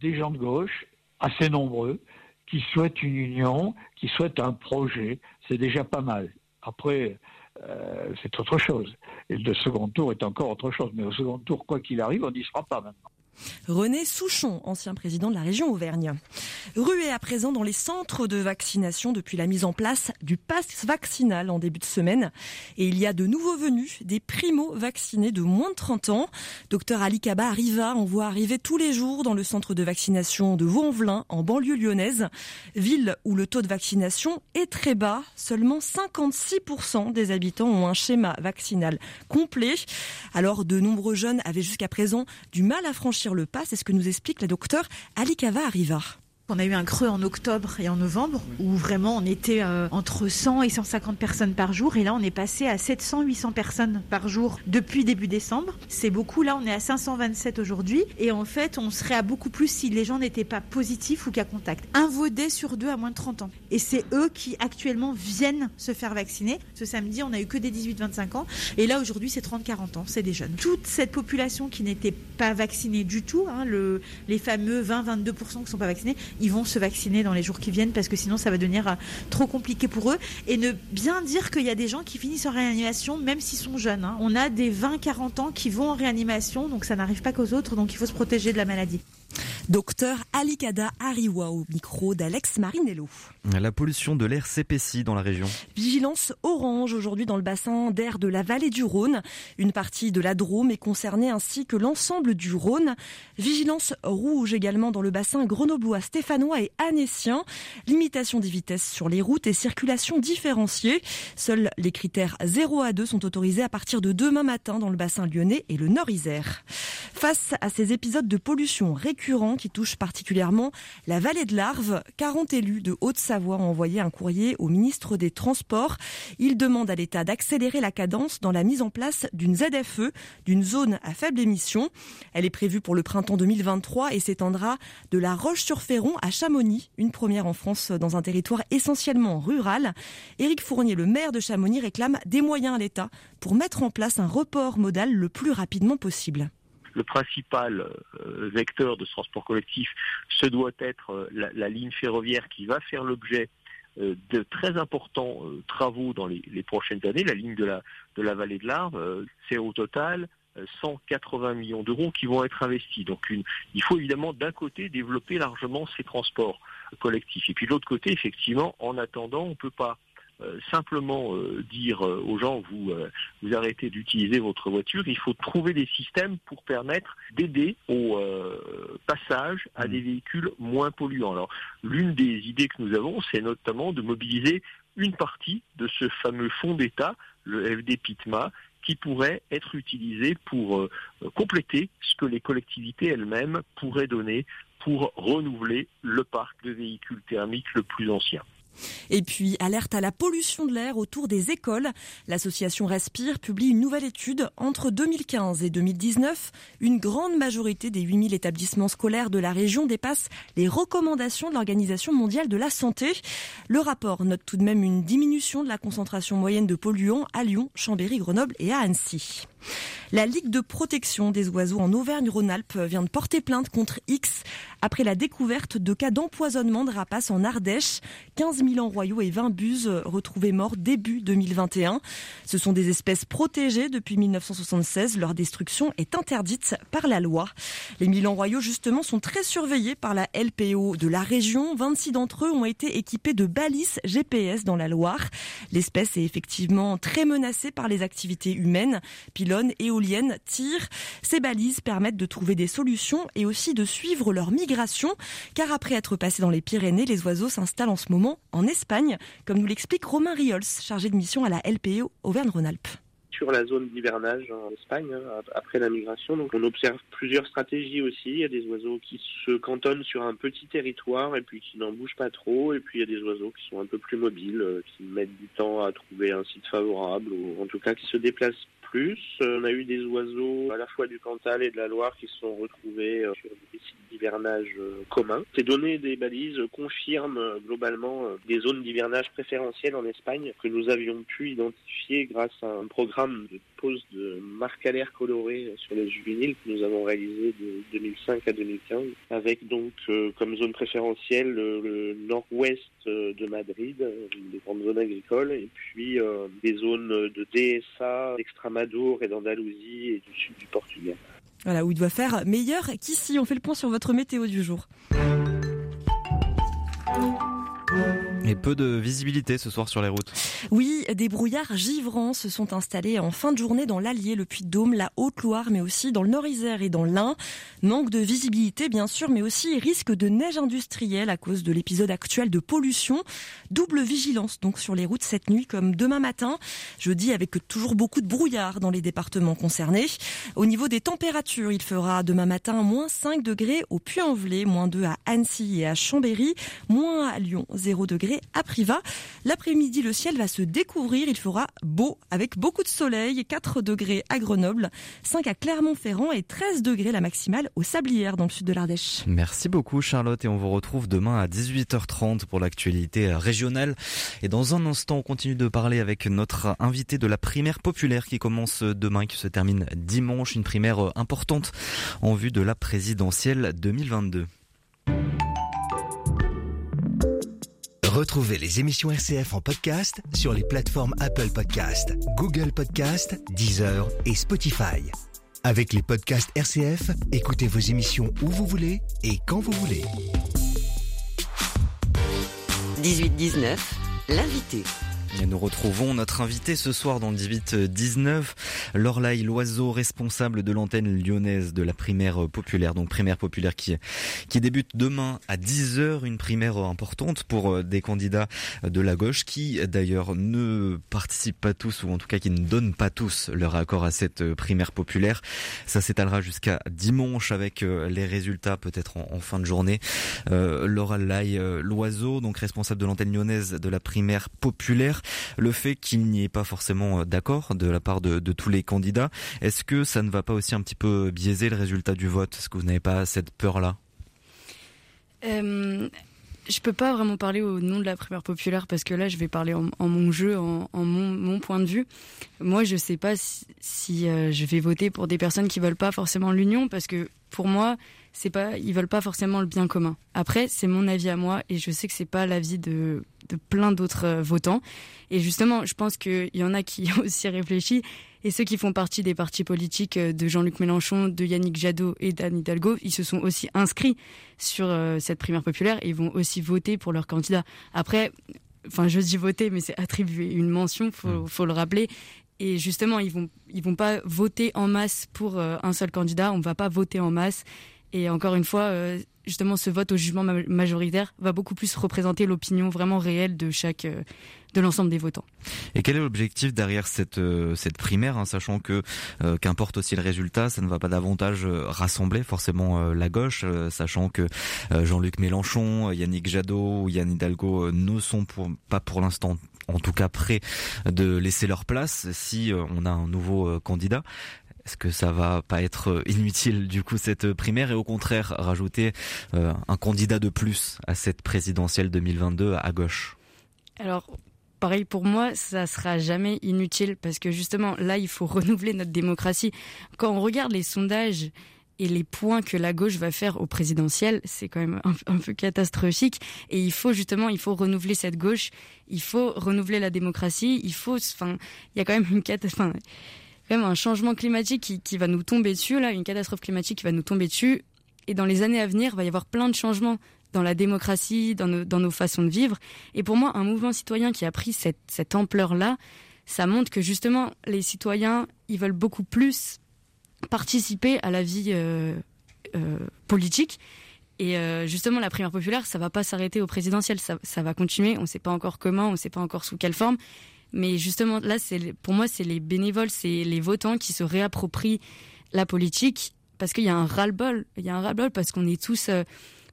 des gens de gauche, assez nombreux, qui souhaitent une union, qui souhaitent un projet. C'est déjà pas mal. Après, euh, c'est autre chose. Et le second tour est encore autre chose. Mais au second tour, quoi qu'il arrive, on n'y sera pas maintenant. René Souchon, ancien président de la région Auvergne. Rué à présent dans les centres de vaccination depuis la mise en place du pass vaccinal en début de semaine. Et il y a de nouveaux venus, des primo-vaccinés de moins de 30 ans. Docteur Ali Kaba arriva, on voit arriver tous les jours dans le centre de vaccination de Vaux-en-Velin, en banlieue lyonnaise. Ville où le taux de vaccination est très bas. Seulement 56% des habitants ont un schéma vaccinal complet. Alors de nombreux jeunes avaient jusqu'à présent du mal à franchir le pas. C'est ce que nous explique la docteure Alikava Arriva. On a eu un creux en octobre et en novembre où vraiment on était euh, entre 100 et 150 personnes par jour et là on est passé à 700 800 personnes par jour depuis début décembre. C'est beaucoup là, on est à 527 aujourd'hui et en fait on serait à beaucoup plus si les gens n'étaient pas positifs ou qu'à contact. Un vaudé sur deux à moins de 30 ans et c'est eux qui actuellement viennent se faire vacciner. Ce samedi on a eu que des 18-25 ans et là aujourd'hui c'est 30-40 ans, c'est des jeunes. Toute cette population qui n'était pas vaccinée du tout, hein, le, les fameux 20-22% qui ne sont pas vaccinés, ils vont se vacciner dans les jours qui viennent parce que sinon ça va devenir euh, trop compliqué pour eux. Et ne bien dire qu'il y a des gens qui finissent en réanimation même s'ils sont jeunes. Hein. On a des 20-40 ans qui vont en réanimation, donc ça n'arrive pas qu'aux autres, donc il faut se protéger de la maladie. Docteur Alikada Ariwa au micro d'Alex Marinello. La pollution de l'air s'épaissit dans la région. Vigilance orange aujourd'hui dans le bassin d'air de la vallée du Rhône. Une partie de la Drôme est concernée ainsi que l'ensemble du Rhône. Vigilance rouge également dans le bassin grenoblois, stéphanois et annécien. Limitation des vitesses sur les routes et circulation différenciée. Seuls les critères 0 à 2 sont autorisés à partir de demain matin dans le bassin lyonnais et le Nord-Isère. Face à ces épisodes de pollution récurrents qui touchent particulièrement la vallée de l'Arve, 40 élus de Haute-Savoie ont envoyé un courrier au ministre des Transports. Ils demandent à l'État d'accélérer la cadence dans la mise en place d'une ZFE, d'une zone à faible émission. Elle est prévue pour le printemps 2023 et s'étendra de la Roche-sur-Ferron à Chamonix, une première en France dans un territoire essentiellement rural. Éric Fournier, le maire de Chamonix, réclame des moyens à l'État pour mettre en place un report modal le plus rapidement possible le principal euh, vecteur de ce transport collectif, ce doit être euh, la, ligne ferroviaire qui va faire l'objet euh, de très importants travaux dans les, prochaines années. La ligne de la, de la vallée de l'Arve, c'est au total 180 millions d'euros qui vont être investis. Donc il faut évidemment d'un côté développer largement ces transports collectifs. Et puis de l'autre côté, effectivement, en attendant, on ne peut pas euh, simplement euh, dire euh, aux gens vous vous arrêtez d'utiliser votre voiture, il faut trouver des systèmes pour permettre d'aider au passage à mmh. des véhicules moins polluants. Alors l'une des idées que nous avons, c'est notamment de mobiliser une partie de ce fameux fonds d'État, le FD-PITMA, qui pourrait être utilisé pour compléter ce que les collectivités elles-mêmes pourraient donner pour renouveler le parc de véhicules thermiques le plus ancien. Et puis, alerte à la pollution de l'air autour des écoles. L'association Respire publie une nouvelle étude. Entre 2015 et 2019, une grande majorité des 8000 établissements scolaires de la région dépassent les recommandations de l'Organisation mondiale de la santé. Le rapport note tout de même une diminution de la concentration moyenne de polluants à Lyon, Chambéry, Grenoble et à Annecy. La Ligue de protection des oiseaux en Auvergne-Rhône-Alpes vient de porter plainte contre X après la découverte de cas d'empoisonnement de rapaces en Ardèche. 15 000 royaux et 20 buses retrouvés morts début 2021. Ce sont des espèces protégées depuis 1976. Leur destruction est interdite par la loi. Les Milan royaux, justement, sont très surveillés par la LPO de la région. 26 d'entre eux ont été équipés de balises GPS dans la Loire. L'espèce est effectivement très menacée par les activités humaines, éoliennes, tirs. Ces balises permettent de trouver des solutions et aussi de suivre leur migration, car après être passés dans les Pyrénées, les oiseaux s'installent en ce moment en Espagne, comme nous l'explique Romain Riols, chargé de mission à la LPO Auvergne-Rhône-Alpes sur la zone d'hivernage en Espagne hein, après la migration. Donc on observe plusieurs stratégies aussi. Il y a des oiseaux qui se cantonnent sur un petit territoire et puis qui n'en bougent pas trop. Et puis il y a des oiseaux qui sont un peu plus mobiles, euh, qui mettent du temps à trouver un site favorable ou en tout cas qui se déplacent Euh, on a eu des oiseaux à la fois du Cantal et de la Loire qui se sont retrouvés euh, sur des sites d'hivernage euh, communs. Ces données des balises confirment globalement des zones d'hivernage préférentielles en Espagne que nous avions pu identifier grâce à un programme de pose de l'air colorées sur les juvéniles que nous avons réalisé de 2005 à 2015 avec donc comme zone préférentielle le, nord-ouest de Madrid, des grandes zones agricoles et puis des zones de DSA, d'extrême Madour et d'Andalousie et du sud du Portugal. Voilà, où il doit faire meilleur qu'ici. On fait le point sur votre météo du jour. Et peu de visibilité ce soir sur les routes. Oui, des brouillards givrants se sont installés en fin de journée dans l'Allier, le Puy-de-Dôme, la Haute-Loire, mais aussi dans le Nord-Isère et dans l'Ain. Manque de visibilité, bien sûr, mais aussi risque de neige industrielle à cause de l'épisode actuel de pollution. Double vigilance donc sur les routes cette nuit comme demain matin. Jeudi avec toujours beaucoup de brouillard dans les départements concernés. Au niveau des températures, il fera demain matin moins 5 degrés au Puy-en-Velay, moins 2 à Annecy et à Chambéry, moins à Lyon 0 degrés à Privas. L'après-midi, le ciel va se découvrir. Il fera beau avec beaucoup de soleil. 4 degrés à Grenoble, 5 à Clermont-Ferrand et 13 degrés la maximale au Sablières dans le sud de l'Ardèche. Merci beaucoup Charlotte et on vous retrouve demain à 18h30 pour l'actualité régionale. Et dans un instant, on continue de parler avec notre invité de la primaire populaire qui commence demain, qui se termine dimanche. Une primaire importante en vue de la présidentielle 2022. Retrouvez les émissions RCF en podcast sur les plateformes Apple Podcast, Google Podcast, Deezer et Spotify. Avec les podcasts RCF, écoutez vos émissions où vous voulez et quand vous voulez. 18-19, l'invité. Et nous retrouvons notre invité ce soir dans le 18-19, Lorlaï Loiseau, responsable de l'antenne lyonnaise de la primaire populaire, donc primaire populaire qui, qui débute demain à 10h, une primaire importante pour euh, des candidats de la gauche qui d'ailleurs ne participent pas tous, ou en tout cas qui ne donnent pas tous leur accord à cette euh, primaire populaire. Ça s'étalera jusqu'à dimanche avec euh, les résultats peut-être en, fin de journée. Euh, Lorlaï Loiseau, donc responsable de l'antenne lyonnaise de la primaire populaire le fait qu'il n'y ait pas forcément euh, d'accord de la part de, tous les candidats, est-ce que ça ne va pas aussi un petit peu biaiser le résultat du vote? Est-ce que vous n'avez pas cette peur-là? Euh, je peux pas vraiment parler au nom de la primaire populaire parce que là, je vais parler en, mon jeu, en, mon, point de vue. Moi, je sais pas si, euh, je vais voter pour des personnes qui veulent pas forcément l'union parce que pour moi, c'est pas, ils veulent pas forcément le bien commun. Après, c'est mon avis à moi et je sais que c'est pas l'avis de, de plein d'autres euh, votants. Et justement, je pense qu'il y en a qui ont aussi réfléchi et ceux qui font partie des partis politiques euh, de Jean-Luc Mélenchon, de Yannick Jadot et d'Anne Hidalgo, ils se sont aussi inscrits sur euh, cette primaire populaire et ils vont aussi voter pour leur candidat. Après, enfin, je dis voter, mais c'est attribuer une mention, faut, mm. faut le rappeler. Et justement, ils vont, ils vont pas voter en masse pour un seul candidat. On va pas voter en masse. Et encore une fois, justement, ce vote au jugement majoritaire va beaucoup plus représenter l'opinion vraiment réelle de chaque, de l'ensemble des votants. Et quel est l'objectif derrière cette euh, cette primaire, hein, sachant que euh, qu'importe aussi le résultat, ça ne va pas davantage euh, rassembler forcément la gauche, sachant que Jean-Luc Mélenchon, Yannick Jadot ou Yann Hidalgo ne sont pas pour l'instant en tout cas prêts de laisser leur place si on a un nouveau candidat. Est-ce que ça va pas être inutile du coup cette primaire? Et au contraire rajouter un candidat de plus à cette présidentielle 2022 à gauche? Alors pareil pour moi, ça sera jamais inutile parce que justement là, il faut renouveler notre démocratie. Quand on regarde les sondages et les points que la gauche va faire au présidentiel, c'est quand même un, peu catastrophique. Et il faut justement, il faut renouveler cette gauche, il faut renouveler la démocratie, il faut, enfin, il y a quand même une catastrophe. Même un changement climatique qui, qui, va nous tomber dessus, là, une catastrophe climatique qui va nous tomber dessus. Et dans les années à venir, il va y avoir plein de changements dans la démocratie, dans nos, dans nos façons de vivre. Et pour moi, un mouvement citoyen qui a pris cette, cette ampleur-là, ça montre que justement, les citoyens, ils veulent beaucoup plus participer à la vie euh, euh, politique. Et euh, justement, la primaire populaire, ça va pas s'arrêter au présidentiel, ça, ça va continuer. On ne sait pas encore comment, on ne sait pas encore sous quelle forme. Mais justement, là, c'est pour moi, c'est les bénévoles, c'est les votants qui se réapproprient la politique parce qu'il y a un ras-le-bol. Il y a un ras-le-bol parce qu'on est tous. Enfin,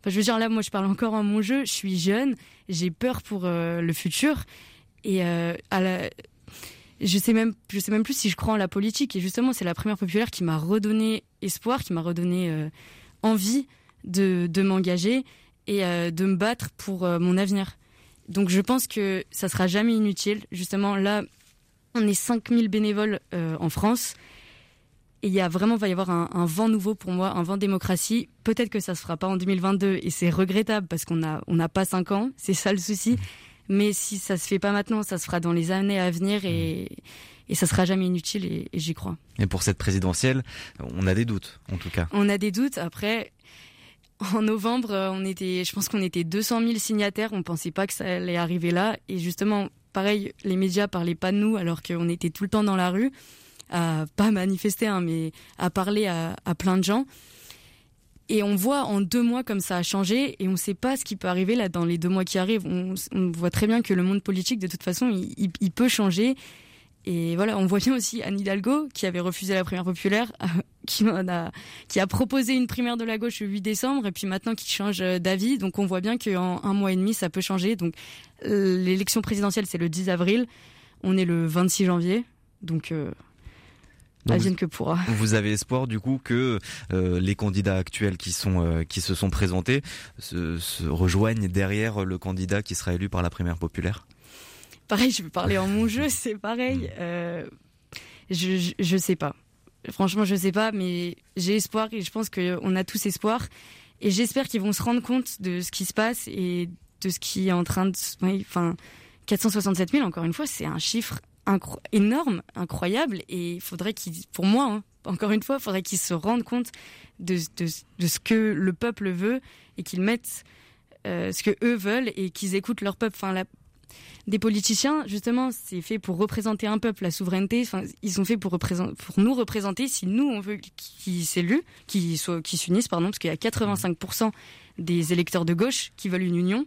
je veux dire, là, moi, je parle encore en mon jeu. Je suis jeune, j'ai peur pour le futur. Et la, je sais même, sais même plus si je crois en la politique. Et justement, c'est la première populaire qui m'a redonné espoir, qui m'a redonné euh, envie de, de m'engager et euh, de me battre pour euh, mon avenir. Donc je pense que ça sera jamais inutile. Justement, là, on est 5000 bénévoles en France. Et il y a vraiment, va y avoir un, un, vent nouveau pour moi, un vent démocratie. Peut-être que ça se fera pas en 2022 et c'est regrettable parce qu'on a, on n'a pas 5 ans. C'est ça le souci. Mais si ça se fait pas maintenant, ça se fera dans les années à venir et, et ça sera jamais inutile et, j'y crois. Et pour cette présidentielle, on a des doutes, en tout cas. On a des doutes. Après, en novembre, on était, je pense qu'on était 200 000 signataires. On pensait pas que ça allait arriver là. Et justement, pareil, les médias parlaient pas de nous alors qu'on était tout le temps dans la rue, à pas manifester, hein, mais à parler à, plein de gens. Et on voit en deux mois comme ça a changé et on ne sait pas ce qui peut arriver là dans les deux mois qui arrivent. On, voit très bien que le monde politique, de toute façon, il, peut changer. Et voilà, on voit bien aussi Anne Hidalgo, qui avait refusé la primaire populaire, qui, a, qui a proposé une primaire de la gauche le 8 décembre, et puis maintenant qui change euh, d'avis. Donc on voit bien qu'en un mois et demi, ça peut changer. Donc l'élection présidentielle, c'est le 10 avril. On est le 26 janvier. Donc euh, que pourra. Vous avez espoir du coup que euh, les candidats actuels qui sont euh, qui se sont présentés se, se, rejoignent derrière le candidat qui sera élu par la primaire populaire? Pareil, je vais parler en mon jeu, c'est pareil. Euh, je, je, je sais pas. Franchement, je sais pas, mais j'ai espoir et je pense qu'on a tous espoir. Et j'espère qu'ils vont se rendre compte de ce qui se passe et de ce qui est en train de. Enfin, 467 000, encore une fois, c'est un chiffre énorme, incroyable, et il faudrait qu'ils, pour moi, hein, encore une fois, il faudrait qu'ils se rendent compte de, ce que le peuple veut et qu'ils mettent euh, ce que eux veulent et qu'ils écoutent leur peuple. Enfin, la, des politiciens, justement, c'est fait pour représenter un peuple, la souveraineté. Enfin, ils sont faits pour, nous représenter. Si nous, on veut qu'ils s'éluent, qu'ils qu'ils s'unissent, pardon, parce qu'il y a 85% des électeurs de gauche qui veulent une union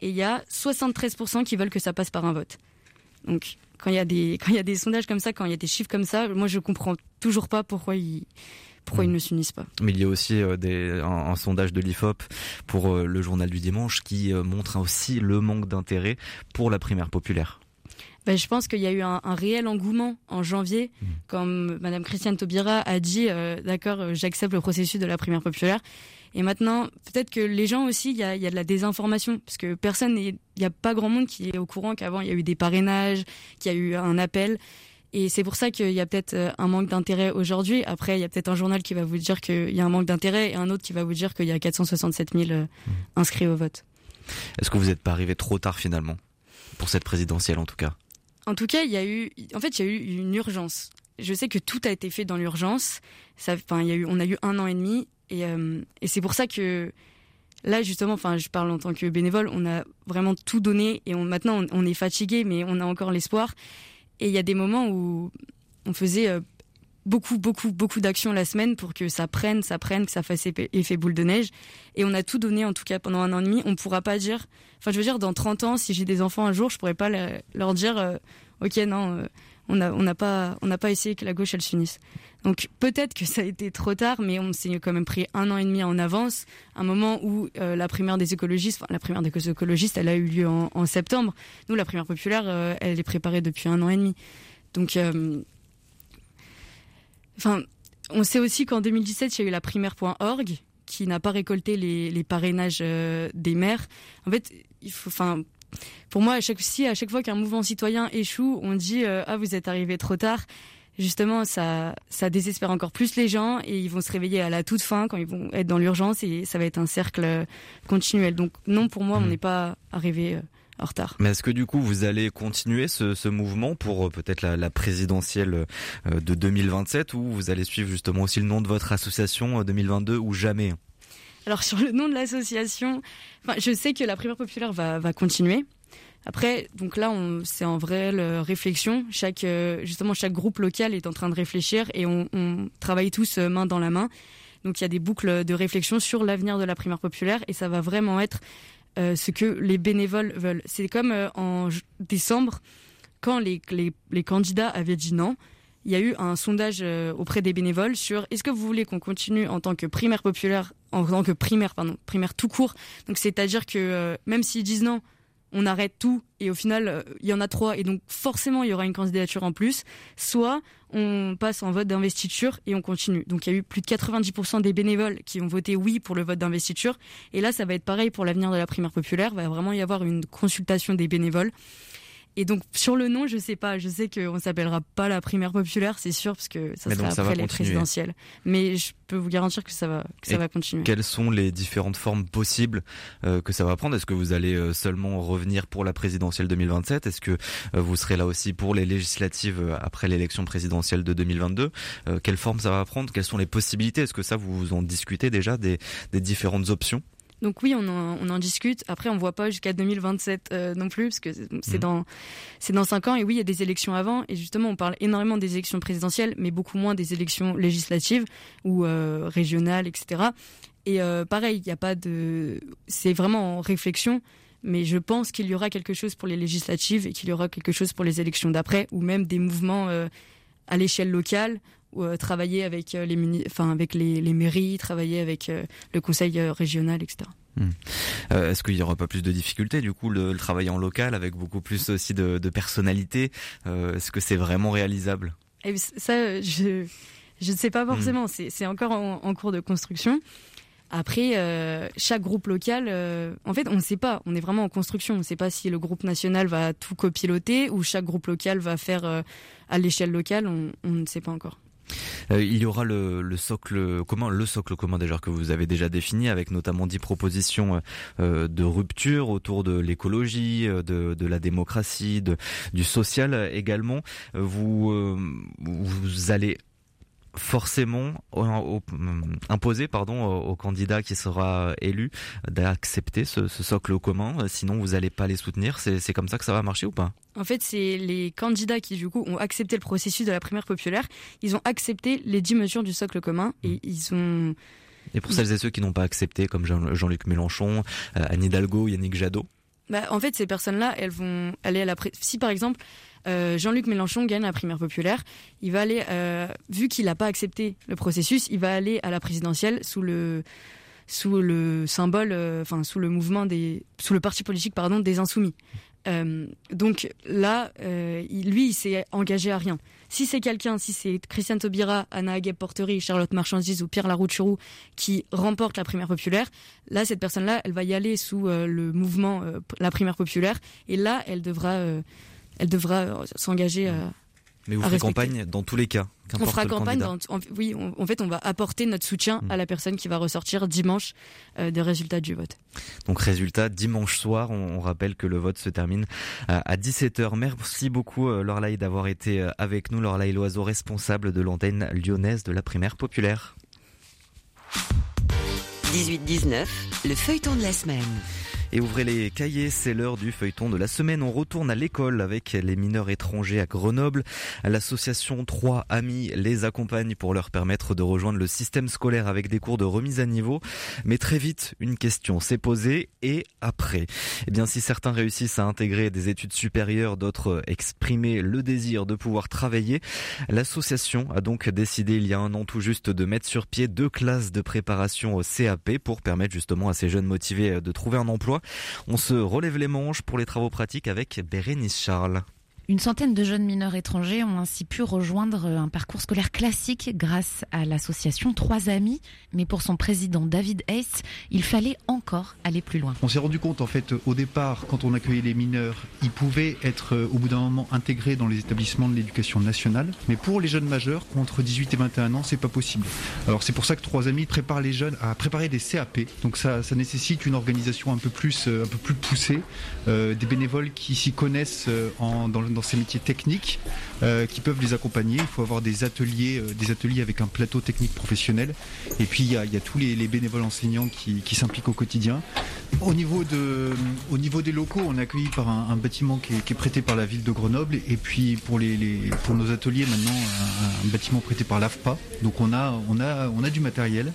et il y a 73% qui veulent que ça passe par un vote. Donc, quand il y a des quand il y a des sondages comme ça, quand il y a des chiffres comme ça, moi je comprends toujours pas pourquoi ils pourquoi ils hmm. ne s'unissent pas? Mais il y a aussi euh, des, un, sondage de l'IFOP pour euh, le journal du dimanche qui euh, montre aussi le manque d'intérêt pour la primaire populaire. Ben, je pense qu'il y a eu un, un, réel engouement en janvier, hmm. comme Madame Christiane Taubira a dit, d'accord, j'accepte le processus de la primaire populaire. Et maintenant, peut-être que les gens aussi, il y a, y a, de la désinformation, parce que personne, il n'y a pas grand monde qui est au courant qu'avant, il y a eu des parrainages, qu'il y a eu un appel. Et c'est pour ça qu'il y a peut-être euh, un manque d'intérêt aujourd'hui. Après, il y a peut-être un journal qui va vous dire qu'il y a un manque d'intérêt et un autre qui va vous dire qu'il y a 467 000 euh, mmh. inscrits au vote. Est-ce que vous n'êtes pas arrivé trop tard finalement pour cette présidentielle en tout cas? En tout cas, il y a eu, en fait, il y a eu une urgence. Je sais que tout a été fait dans l'urgence. Enfin, il y a eu, on a eu un an et demi et, euh, et c'est pour ça que là, justement, enfin, je parle en tant que bénévole, on a vraiment tout donné et on, maintenant on, est fatigué, mais on a encore l'espoir. Et il y a des moments où on faisait euh, beaucoup, beaucoup, beaucoup d'actions la semaine pour que ça prenne, ça prenne, que ça fasse effet boule de neige. Et on a tout donné, en tout cas, pendant un an et demi. On pourra pas dire, enfin, je veux dire, dans 30 ans, si j'ai des enfants un jour, je pourrais pas leur dire, euh, ok, non, on n'a on pas, pas essayé que la gauche, elle s'unisse. Donc peut-être que ça a été trop tard, mais on s'est quand même pris un an et demi en avance, un moment où euh, la primaire des écologistes, enfin la primaire des écologistes, elle a eu lieu en, septembre. Nous, la primaire populaire, euh, elle est préparée depuis un an et demi. Donc, euh, on sait aussi qu'en 2017, il y a eu la primaire.org qui n'a pas récolté les, les parrainages des maires. En fait, il faut, enfin, pour moi, à chaque, si à chaque fois qu'un mouvement citoyen échoue, on dit ah vous êtes arrivé trop tard justement, ça, ça désespère encore plus les gens et ils vont se réveiller à la toute fin quand ils vont être dans l'urgence et ça va être un cercle continuel. Donc non, pour moi, on hmm. n'est pas arrivé euh, en retard. Mais est-ce que du coup vous allez continuer ce, ce mouvement pour euh, peut-être la, la, présidentielle euh, de 2027 ou vous allez suivre justement aussi le nom de votre association 2022 ou jamais? Alors sur le nom de l'association, je sais que la primaire populaire va, va continuer. Après, donc là, c'est en vraie réflexion. Chaque, euh, justement, chaque groupe local est en train de réfléchir et on, travaille tous euh, main dans la main. Donc il y a des boucles de réflexion sur l'avenir de la primaire populaire et ça va vraiment être euh, ce que les bénévoles veulent. C'est comme euh, en décembre, quand les, les, candidats avaient dit non, il y a eu un sondage auprès des bénévoles sur est-ce que vous voulez qu'on continue en tant que primaire populaire, en tant que primaire, pardon, primaire tout court. Donc c'est-à-dire que même s'ils disent non, on arrête tout et au final euh, il y en a trois et donc forcément il y aura une candidature en plus. Soit on passe en vote d'investiture et on continue. Donc il y a eu plus de 90% des bénévoles qui ont voté oui pour le vote d'investiture. Et là ça va être pareil pour l'avenir de la primaire populaire. Il va vraiment y avoir une consultation des bénévoles et donc sur le nom, je sais pas. Je sais qu'on s'appellera pas la primaire populaire, c'est sûr, parce que ça sera après les présidentielles. Mais je peux vous garantir que ça va, que ça va continuer. Quelles sont les différentes formes possibles euh, que ça va prendre? Est-ce que vous allez euh, seulement revenir pour la présidentielle 2027 Est-ce que euh, vous serez là aussi pour les législatives après l'élection présidentielle de 2022 Quelle forme ça va prendre? Quelles sont les possibilités? Est-ce que ça vous en discutez déjà des, des différentes options? Donc oui, on en, on en discute. Après, on voit pas jusqu'à 2027 euh, non plus, parce que c'est mmh. dans c'est dans cinq ans. Et oui, il y a des élections avant. Et justement, on parle énormément des élections présidentielles, mais beaucoup moins des élections législatives ou euh, régionales, etc. Et euh, pareil, il n'y a pas de. C'est vraiment en réflexion. Mais je pense qu'il y aura quelque chose pour les législatives et qu'il y aura quelque chose pour les élections d'après, ou même des mouvements à l'échelle locale travailler avec euh, les enfin avec les, les, mairies, travailler avec euh, le conseil régional, etc. Hmm. Est-ce qu'il y aura pas plus de difficultés du coup le, travail en local avec beaucoup plus aussi de, de personnalité Est-ce que c'est vraiment réalisable? Et eh Ça, je je ne sais pas hmm. forcément. C'est encore en, en, cours de construction. Après, euh, chaque groupe local, euh, en fait, on ne sait pas. On est vraiment en construction. On ne sait pas si le groupe national va tout copiloter ou chaque groupe local va faire euh, à l'échelle locale. On, on, ne sait pas encore. Euh, il y aura le, le, socle commun, le socle commun déjà que vous avez déjà défini, avec notamment dix propositions euh, de rupture autour de l'écologie, de, la démocratie, du social également. Vous allez forcément imposer pardon au, candidat qui sera élu d'accepter ce, socle commun sinon vous n'allez pas les soutenir c'est comme ça que ça va marcher ou pas? En fait c'est les candidats qui du coup ont accepté le processus de la primaire populaire ils ont accepté les dix mesures du socle commun et mmh. ils ont et pour celles et ceux qui n'ont pas accepté comme Jean-Luc Mélenchon euh, Anne Hidalgo Yannick Jadot? Bah, en fait, ces personnes-là, elles vont aller à la. Si par exemple, euh, Jean-Luc Mélenchon gagne la primaire populaire, il va aller, euh, vu qu'il n'a pas accepté le processus, il va aller à la présidentielle sous le sous le symbole, euh, enfin sous le mouvement des, sous le parti politique pardon des insoumis. donc là, lui, il s'est engagé à rien. Si c'est quelqu'un, si c'est Christiane Taubira, Anna Agueb-Portery, Charlotte Marchandise ou Pierre Larouturou qui remporte la primaire populaire, là, cette personne-là, elle va y aller sous le mouvement la primaire populaire et là, elle devra elle devra euh, s'engager à. Mais vous ferez campagne dans tous les cas. On fera campagne. Dans, oui, en fait, on va apporter notre soutien hmm. à la personne qui va ressortir dimanche euh, des résultats du vote. Donc résultat dimanche soir. On, rappelle que le vote se termine euh, à 17h. Merci beaucoup euh, Lorlaï d'avoir été avec nous. Lorlaï Loiseau, responsable de l'antenne lyonnaise de la primaire populaire. 18-19, le feuilleton de la semaine. Et ouvrez les cahiers, c'est l'heure du feuilleton de la semaine. On retourne à l'école avec les mineurs étrangers à Grenoble. L'association 3 Amis les accompagne pour leur permettre de rejoindre le système scolaire avec des cours de remise à niveau. Mais très vite, une question s'est posée et après Eh bien, si certains réussissent à intégrer des études supérieures, d'autres exprimer le désir de pouvoir travailler, l'association a donc décidé il y a un an tout juste de mettre sur pied deux classes de préparation au CAP pour permettre justement à ces jeunes motivés de trouver un emploi on se relève les manches pour les travaux pratiques avec Bérénice Charles. Une centaine de jeunes mineurs étrangers ont ainsi pu rejoindre un parcours scolaire classique grâce à l'association Trois Amis. Mais pour son président David Hayes, il fallait encore aller plus loin. On s'est rendu compte en fait au départ, quand on accueillait les mineurs, ils pouvaient être euh, au bout d'un moment intégrés dans les établissements de l'éducation nationale. Mais pour les jeunes majeurs, entre 18 et 21 ans, c'est pas possible. Alors c'est pour ça que Trois Amis prépare les jeunes à préparer des CAP. Donc ça, nécessite une organisation un peu plus, euh, un peu plus poussée, euh, des bénévoles qui s'y connaissent en, dans, dans, ces métiers techniques, euh, qui peuvent les accompagner. Il faut avoir des ateliers, euh, des ateliers avec un plateau technique professionnel. Et puis il y a, tous les, les, bénévoles enseignants qui, s'impliquent au quotidien. Au niveau, de, au niveau des locaux, on est accueilli par un, bâtiment qui est, prêté par la ville de Grenoble. Et puis pour, les pour nos ateliers maintenant, un, un bâtiment prêté par l'AFPA. Donc on a, on a, on a du matériel.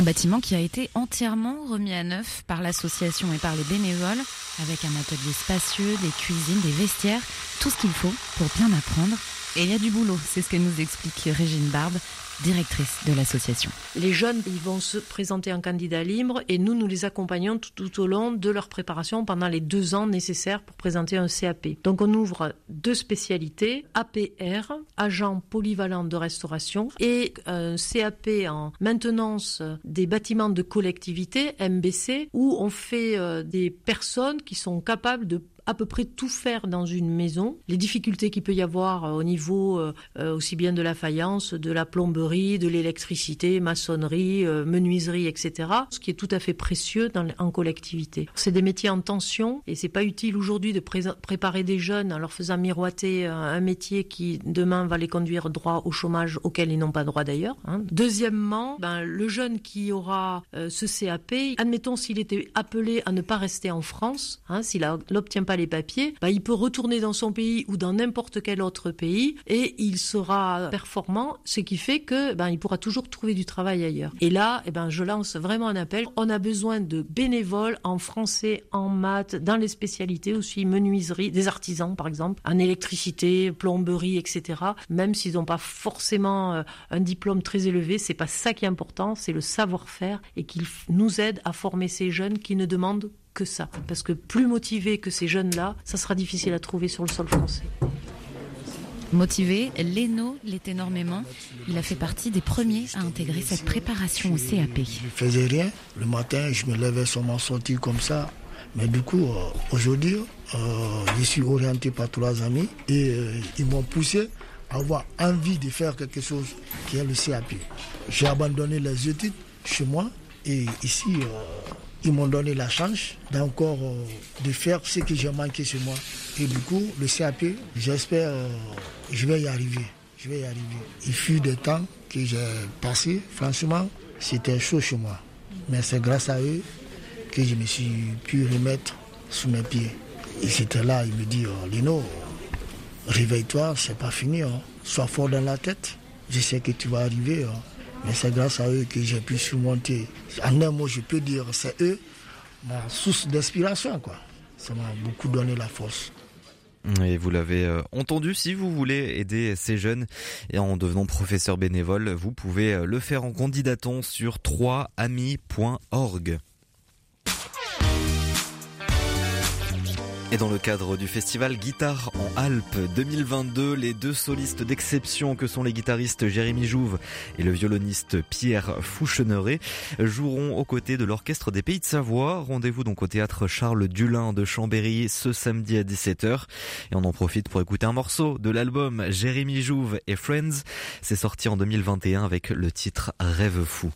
Un bâtiment qui a été entièrement remis à neuf par l'association et par les bénévoles, avec un atelier spacieux, des cuisines, des vestiaires, tout ce qu'il faut pour bien apprendre. Et il y a du boulot, c'est ce que nous explique Régine Barbe, directrice de l'association. Les jeunes, ils vont se présenter en candidat libre et nous, nous les accompagnons tout, tout, au long de leur préparation pendant les deux ans nécessaires pour présenter un CAP. Donc on ouvre deux spécialités, APR, agent polyvalent de restauration, et un CAP en maintenance des bâtiments de collectivité, MBC, où on fait euh, des personnes qui sont capables de à peu près tout faire dans une maison. Les difficultés qu'il peut y avoir au niveau euh, aussi bien de la faïence, de la plomberie, de l'électricité, maçonnerie, euh, menuiserie, etc. Ce qui est tout à fait précieux en collectivité. C'est des métiers en tension et c'est pas utile aujourd'hui de pré préparer des jeunes en leur faisant miroiter un, métier qui demain va les conduire droit au chômage auquel ils n'ont pas droit d'ailleurs. Hein. Deuxièmement, ben, le jeune qui aura euh, ce CAP, admettons s'il était appelé à ne pas rester en France, hein, s'il n'obtient pas les papiers, bah, il peut retourner dans son pays ou dans n'importe quel autre pays et il sera performant, ce qui fait que ben, il pourra toujours trouver du travail ailleurs. Et là, eh ben, je lance vraiment un appel. On a besoin de bénévoles en français, en maths, dans les spécialités aussi, menuiserie, des artisans par exemple, en électricité, plomberie, etc. Même s'ils n'ont pas forcément euh, un diplôme très élevé, c'est pas ça qui est important, c'est le savoir-faire et qu'ils nous aident à former ces jeunes qui ne demandent que ça. Parce que plus motivés que ces jeunes-là, ça sera difficile à trouver sur le sol français. Motivé, Leno l'est énormément. Il a fait partie des premiers à intégrer cette préparation au CAP. Je ne faisais rien. Le matin, je me levais sur ma sortie comme ça. Mais du coup, euh, aujourd'hui, euh, je suis orienté par trois amis et euh, ils m'ont poussé à avoir envie de faire quelque chose qui est le CAP. J'ai abandonné les études chez moi et ici, ils m'ont donné la chance d'encore euh, de faire ce que j'ai manqué chez moi. Et du coup, le CAP, j'espère, euh, je vais y arriver. Je vais y arriver. Il fut des temps que j'ai passé, franchement, c'était chaud chez moi. Mais c'est grâce à eux que je me suis pu remettre sous mes pieds. Et c'était là, il me dit, oh, Lino, réveille-toi, c'est pas fini. Hein. Sois fort dans la tête. Je sais que tu vas arriver. Hein. Mais c'est grâce à eux que j'ai pu surmonter. En un mot, je peux dire, c'est eux ma source d'inspiration, quoi. Ça m'a beaucoup donné la force. Et vous l'avez euh, entendu, si vous voulez aider ces jeunes et en devenant professeur bénévole, vous pouvez euh, le faire en candidatant sur 3ami.org. Et dans le cadre du festival Guitare en Alpes 2022, les deux solistes d'exception que sont les guitaristes Jérémy Jouve et le violoniste Pierre Foucheneret joueront aux côtés de l'Orchestre des Pays de Savoie. Rendez-vous donc au théâtre Charles Dulin de Chambéry ce samedi à 17h. Et on en profite pour écouter un morceau de l'album Jérémy Jouve et Friends. C'est sorti en 2021 avec le titre Rêve fou.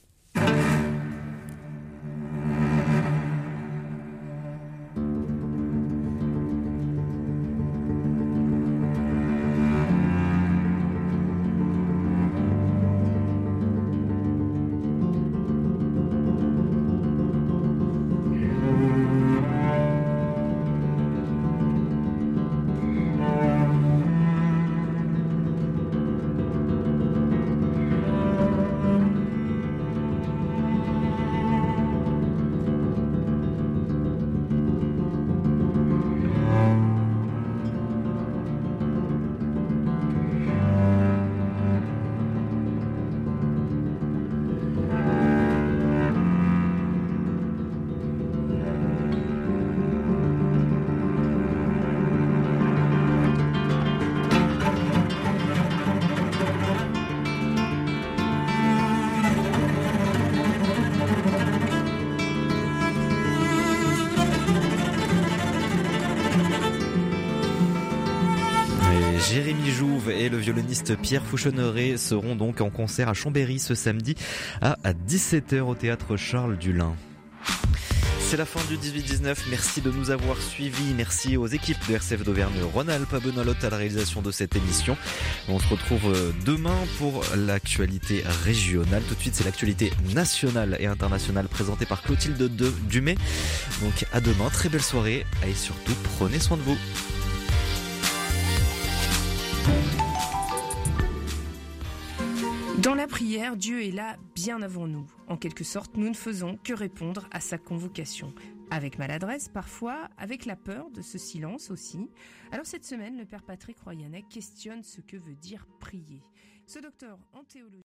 Violoniste Pierre Fouchonneret seront donc en concert à Chambéry ce samedi à 17h au théâtre Charles Dulin. C'est la fin du 18-19. Merci de nous avoir suivis. Merci aux équipes de RCF d'Auvergne-Rhône-Alpes, à à la réalisation de cette émission. On se retrouve euh, demain pour l'actualité régionale. Tout de suite, c'est l'actualité nationale et internationale présentée par Clotilde Dumay. Donc à demain, très belle soirée et surtout prenez soin de vous. Dans la prière, Dieu est là bien avant nous. En quelque sorte, nous ne faisons que répondre à sa convocation. Avec maladresse parfois, avec la peur de ce silence aussi. Alors cette semaine, le Père Patrick Royanet questionne ce que veut dire prier. Ce docteur en théologie